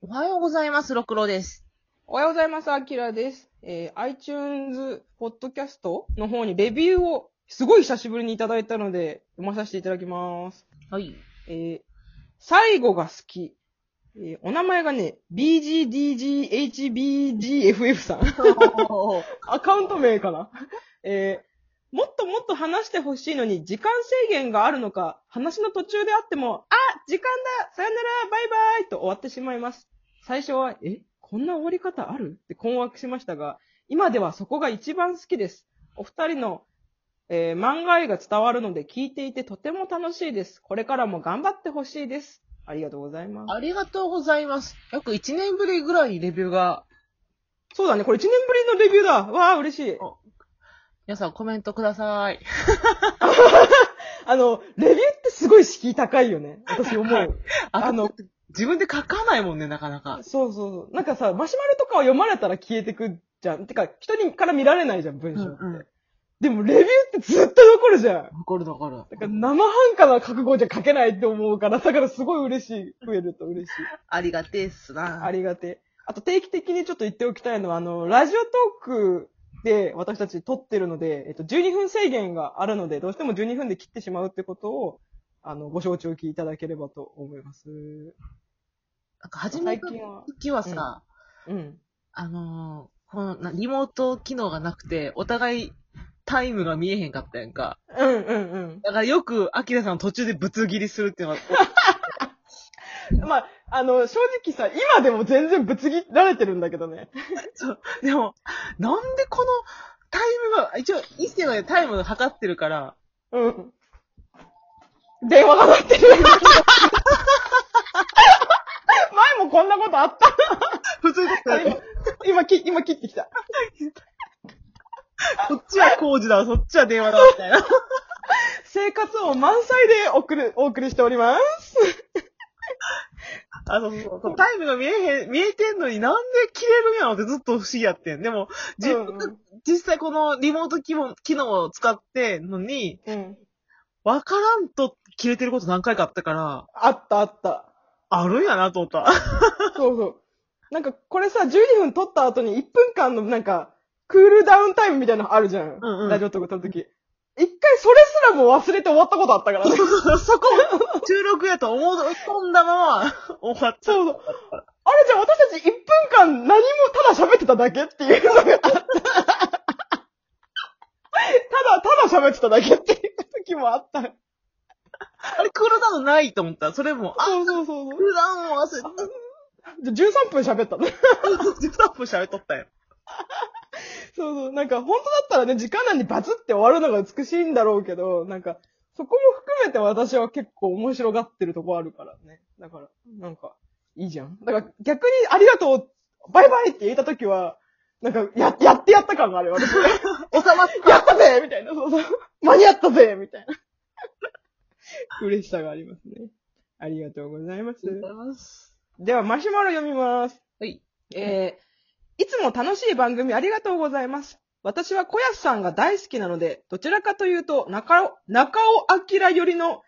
おはようございます、ろくろです。おはようございます、あきらです。えー、iTunes ポッドキャストの方にレビューをすごい久しぶりにいただいたので、読まさせていただきます。はい。えー、最後が好き。えー、お名前がね、BGDGHBGFF さん。アカウント名かな。えー、もっともっと話してほしいのに時間制限があるのか、話の途中であっても、あ時間ださよならバイバイと終わってしまいます。最初は、えこんな終わり方ある？って困惑しましたが、今ではそこが一番好きです。お二人の、えー漫画愛が伝わるので聞いていてとても楽しいです。これからも頑張ってほしいです。ありがとうございます。ありがとうございます。約1年ぶりぐらいレビューが、そうだね、これ1年ぶりのレビューだ。わあ、嬉しい。皆さんコメントください。あの、レビューってすごい敷居高いよね。私思う。ああの、自分で書かないもんね、なかなか。そうそうそう。なんかさ、マシュマロとかを読まれたら消えてくじゃん。てか、人にから見られないじゃん、文章って。うんうんでも、レビューってずっと残るじゃん。残る残る。だから、生半可な覚悟じゃ書けないって思うから、だからすごい嬉しい。増えると嬉しい。ありがてえっすな。ありがてえ。あと、定期的にちょっと言っておきたいのは、あの、ラジオトークで私たち撮ってるので、えっと、12分制限があるので、どうしても12分で切ってしまうってことを、あの、ご承知おきいただければと思います。なんか初めの最近は時はさ、うん。あのーこのなリモート機能がなくて、お互いタイムが見えへんかったやんか。うんうんうん。だからよく、アキラさん途中でぶつ切りするっていうのは、まあ、あの、正直さ、今でも全然ぶつ切られてるんだけどね。そう。でも、なんでこのタイムが、一応、一世がタイムを測ってるから、うん。電話が鳴ってる。前もこんなことあった。普通だったら、今、き今切ってきた。こっちは工事だわ、そっちは電話だわ、みたいな。生活音満載で送る、お送りしております。あの、タイムが見えへん、見えてんのになんで切れるんやろってずっと不思議やってん。でも、自分が実際このリモート機能機能を使ってんのに、うん。わからんと切れてること何回かあったから、あったあった。あるんやなと思った。そうそう。なんか、これさ、12分撮った後に1分間のなんか、クールダウンタイムみたいなのあるじゃん。うんうんラジオとか撮るとき。一回それすらも忘れて終わったことあったからね。そこ、収録やと思う込んだまま終わっちゃう。そうそう。あれじゃあ私たち1分間何もただ喋ってただけっていうのがあった。ただ、ただ喋ってただけっていう時もあった。あれ、クールダウンないと思った。それも、あ、そうそうそうクールダウンを忘れた。じゃあ13分喋ったの。13分喋っとったよ。そうそう。なんか、本当だったらね、時間内にバツって終わるのが美しいんだろうけど、なんか、そこも含めて私は結構面白がってるとこあるからね。だから、なんか、いいじゃん。だから、逆にありがとう、バイバイって言えたときは、なんか、や、やってやった感があるよ、私。収まっやったぜみたいな、そうそう。間に合ったぜみたいな。嬉しさがありますね。ありがとうございます。た。ます。では、マシュマロ読みます。はい。えー、いつも楽しい番組ありがとうございます。私は小安さんが大好きなので、どちらかというと、中尾、中尾明よりの、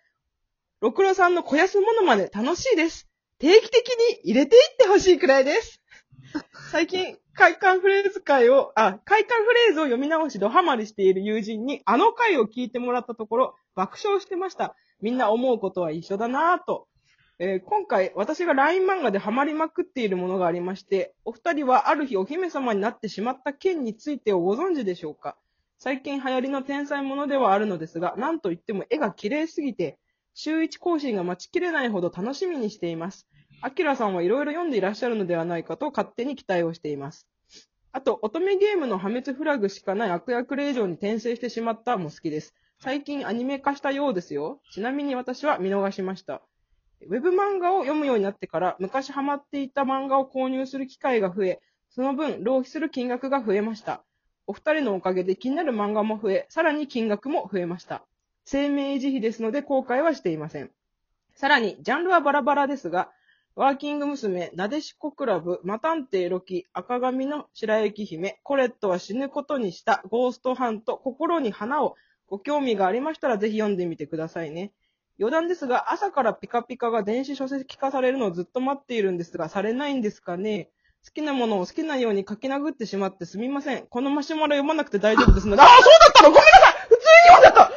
六郎さんの小安モノマネ楽しいです。定期的に入れていってほしいくらいです。最近、快感フレーズ会を、あ、快感フレーズを読み直しドハマりしている友人に、あの回を聞いてもらったところ、爆笑してました。みんな思うことは一緒だなぁと。えー今回、私が LINE 漫画でハマりまくっているものがありまして、お二人はある日お姫様になってしまった件についてをご存知でしょうか？最近流行りの天才ものではあるのですが、なんといっても絵が綺麗すぎて、週一更新が待ちきれないほど楽しみにしています。アキラさんはいろいろ読んでいらっしゃるのではないかと勝手に期待をしています。あと、乙女ゲームの破滅フラグしかない悪役令状に転生してしまったも好きです。最近アニメ化したようですよ。ちなみに私は見逃しました。ウェブ漫画を読むようになってから、昔ハマっていた漫画を購入する機会が増え、その分、浪費する金額が増えました。お二人のおかげで気になる漫画も増え、さらに金額も増えました。生命維持費ですので後悔はしていません。さらに、ジャンルはバラバラですが、ワーキング娘、なでしこクラブ、マタンテイロキ、赤髪の白雪姫、コレットは死ぬことにした、ゴーストハント、心に花を、ご興味がありましたらぜひ読んでみてくださいね。余談ですが、朝からピカピカが電子書籍化されるのをずっと待っているんですが、されないんですかね？好きなものを好きなように書き殴ってしまってすみません。このマシュマロ読まなくて大丈夫ですので。ああ、そうだったの？ごめんなさい普通に読んじゃった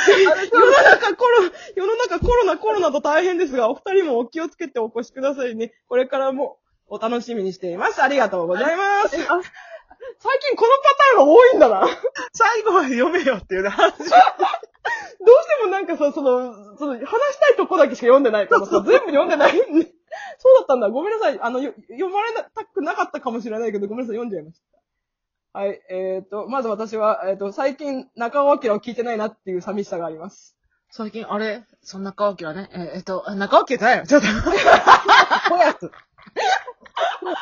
世の中コロ、世の中コロナコロナと大変ですが、お二人もお気をつけてお越しくださいね。これからもお楽しみにしています。ありがとうございます。最近このパターンが多いんだな。最後まで読めよっていうね話。どうしてもなんかさ、その、その、話したいとこだけしか読んでないからさ、全部読んでない。そうだったんだ。ごめんなさい。あの、よ読まれたくなかったかもしれないけど、ごめんなさい。読んじゃいました。はい。えっ、と、まず私は、えっ、と、最近、中尾明を聞いてないなっていう寂しさがあります。最近、あれ？そんな中尾明ね？えーえっと、あ中尾明だよ。ちょっと。こやつ。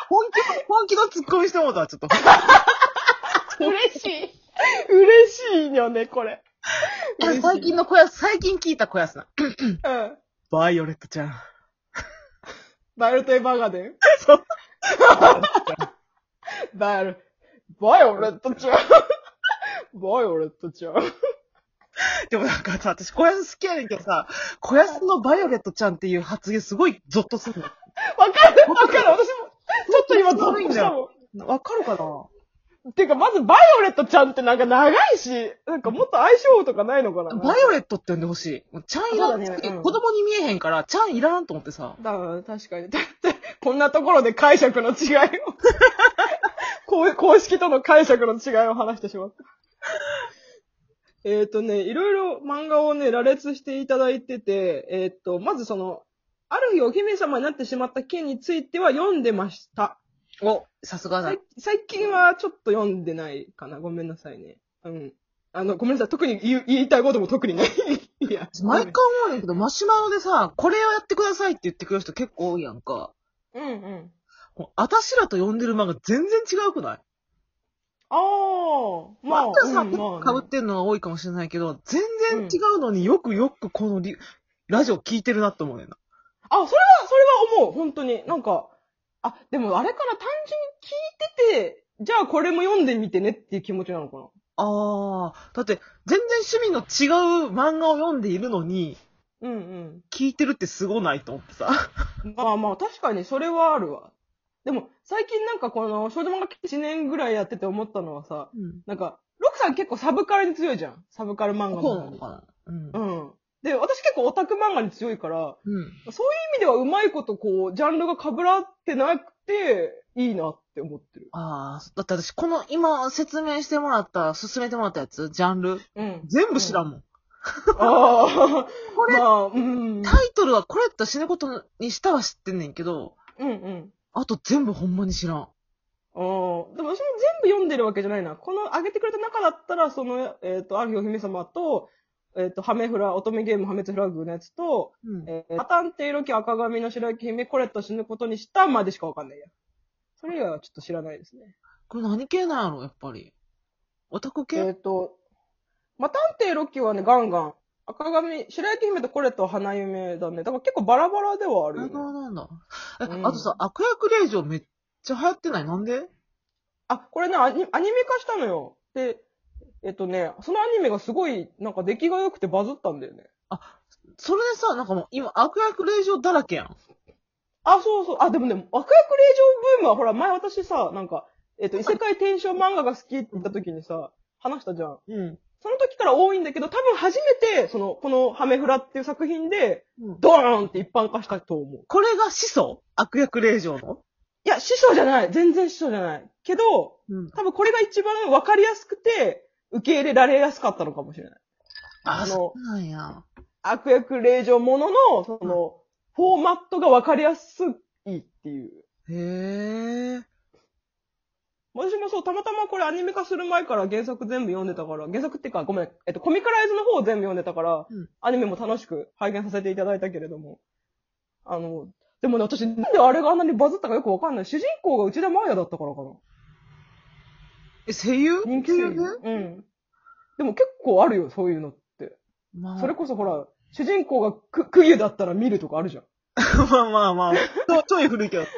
本気、本気のツッコミしてもうたわ、ちょっと。嬉しい。嬉しいよね、これ。嬉しい最近の小安、最近聞いた小安な。うん。バイオレットちゃん。バイオレット・エヴァーガーデン？そう。バイオレ、バイオレットちゃん。バイオレットちゃん。でもなんかさ、私子安好きやねんけどさ、子安のバイオレットちゃんっていう発言すごいゾッとするの。わかるわかる私も、ちょっと今ゾッとしたもん。わかるかな？てか、まずバイオレットちゃんってなんか長いし、なんかもっと愛称とかないのかな？バイオレットって呼んでほしい。ちゃんいらん、ねうん子供に見えへんから、ちゃんいらんと思ってさ。だから、確かに。だって、こんなところで解釈の違いを 公、公式との解釈の違いを話してしまった。えっとね、いろいろ漫画をね、羅列していただいてて、えっ、と、まずその、ある日お姫様になってしまった件については読んでました。お、さすがだ最。最近はちょっと読んでないかな。ごめんなさいね。うん。あの、ごめんなさい。特に言う言いたいことも特にない。いや。毎回思うねんけど、マシュマロでさ、これをやってくださいって言ってくる人結構多いやんか。うんうん。もう私らと読んでる漫画全然違うくない？ああ、まあ、まあ、さ、うんまあねかぶってんのは多いかもしれないけど、全然違うのによくよくこのリ、ラジオ聞いてるなって思うねんな。あ、それは、それは思う。本当に。なんか、あ、でもあれから単純に聞いてて、じゃあこれも読んでみてねっていう気持ちなのかな？あー、だって全然趣味の違う漫画を読んでいるのに、うんうん。聞いてるってすごないと思ってさ。まあまあ、確かにそれはあるわ。でも、最近なんかこの、少女漫画1年ぐらいやってて思ったのはさ、うん。なんか、ロクさん結構サブカルに強いじゃん。サブカル漫画のそうなのかな？うん。うん。で、私結構オタク漫画に強いから、うん。そういう意味ではうまいことこう、ジャンルが被らってなくて、いいなって思ってる。あー、だって私、この今説明してもらった、進めてもらったやつ、ジャンル、うん。全部知らんもん。ああ、これまあ、うん。タイトルはこれやったら死ぬことにしたは知ってんねんけど、うんうん。あと全部ほんまに知らん。ああ、でも私も全部読んでるわけじゃないな。この上げてくれた中だったら、その、えっ、と、ある日お姫様と、えっ、と、ハメフラ、乙女ゲーム破滅フラグのやつと、うん。えー、パタンテイロキ赤髪の白雪姫、これと死ぬことにしたまでしかわかんないや。それ以外はちょっと知らないですね。これ何系なんやろ、やっぱり？オタク系、えっ、と、マタンテイロキはね、ガンガン。赤髪、白雪姫とこれと花夢だね。だから結構バラバラではあるよね。あそうなんだ。え、うんあとさ、悪役令嬢めっちゃ流行ってない？なんで？あ、これねアニ、アニメ化したのよ。で、えっとね、そのアニメがすごい、なんか出来が良くてバズったんだよね。それでさ、なんかもう今悪役令嬢だらけやん。あ、そうそう。あ、でもね、悪役令嬢ブームは、ほら、前私さ、なんか、えっと、異世界転生漫画が好きって言った時にさ、話したじゃん。うん。その時から多いんだけど、多分初めて、その、このハメフラっていう作品で、うん、ドーンって一般化したと思う。これが始祖？悪役令嬢の？いや、師匠じゃない。全然師匠じゃない。けど、うん。多分これが一番わかりやすくて、受け入れられやすかったのかもしれない。あ、あのそうなんや。悪役令嬢ものの、その、フォーマットがわかりやすいっていう。へえ。私もそう、たまたまこれアニメ化する前から原作全部読んでたから、原作っていうか、ごめん、えっと、コミカライズの方を全部読んでたから、うんアニメも楽しく拝見させていただいたけれども、あの、でもね、私、なんであれがあんなにバズったかよくわかんない。主人公が内田真也だったからかな。え、声優？人気声優。うん。でも結構あるよ、そういうのって。まあ、それこそほら、主人公がく、くゆだったら見るとかあるじゃん。まあまあまあ。ちょい古いけど。ち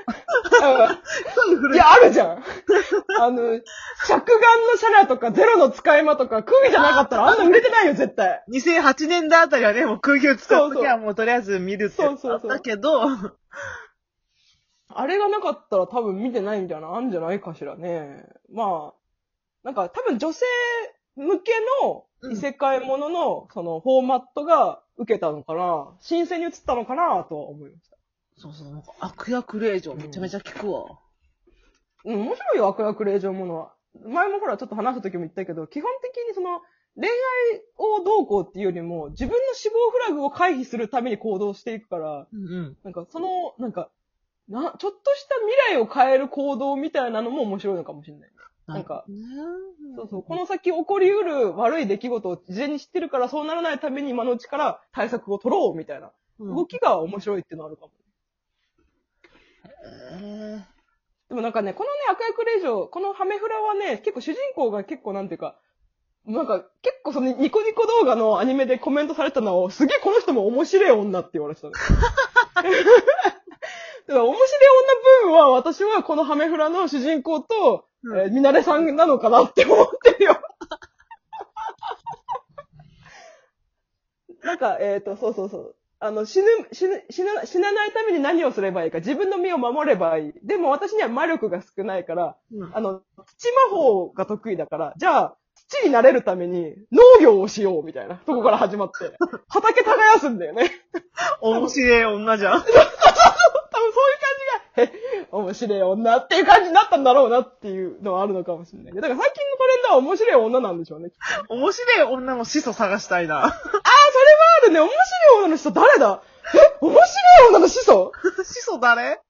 ょい古い。いや、あるじゃん。あの、着眼のシャラとかゼロの使い魔とか、空気じゃなかったらあんな売れてないよ、絶対。2008年代あたりはね、もう空気を使うときはもうとりあえず見るってそうそうそうあったけど、あれがなかったら多分見てないみたいなのあんじゃないかしらね。まあ、なんか多分女性向けの異世界ものの、そのフォーマットが受けたのかな、新鮮に映ったのかなとは思いました。そうそう、なんか悪役令嬢めちゃめちゃ聞くわ。うん、面白いよ、悪役令嬢ものは。前もほらちょっと話した時も言ったけど、基本的にその、恋愛をどうこうっていうよりも、自分の死亡フラグを回避するために行動していくから、うんうん。なんかその、なんか、な、ちょっとした未来を変える行動みたいなのも面白いのかもしれない。なんかねそうそう。この先起こりうる悪い出来事を事前に知ってるから、そうならないために今のうちから対策を取ろうみたいなうん動きが面白いっていうのあるかも。えでもなんかね、このね、悪役令嬢、このハメフラはね、結構主人公が結構なんていうか、なんか結構そのニコニコ動画のアニメでコメントされたのを、すげえこの人も面白い女って言われてたの。だから面白い女部分は私はこのハメフラの主人公と、うんえーミナレさんなのかなって思ってるよ。なんか、えっ、と、そうそうそう。あの、死ぬ、死ぬ、死な、死なないために何をすればいいか、自分の身を守ればいい。でも私には魔力が少ないから、うんあの、土魔法が得意だから、じゃあ、土になれるために農業をしようみたいなとこから始まって、畑耕すんだよね。面白い女じゃん。多分そういう感じが、え、面白い女っていう感じになったんだろうなっていうのはあるのかもしれない。だから最近のトレンドは面白い女なんでしょうね。面白い女の始祖探したいな。ああ、それはあるね。面白い女の人誰だ？え？面白い女の始祖？始祖誰？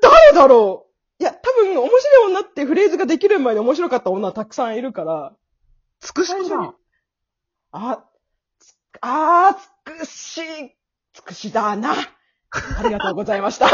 誰だろう？いや、多分、面白い女ってフレーズができる前に面白かった女はたくさんいるから、つくしこじゃん。あ、つあー、つくし、つくしだな。ありがとうございました。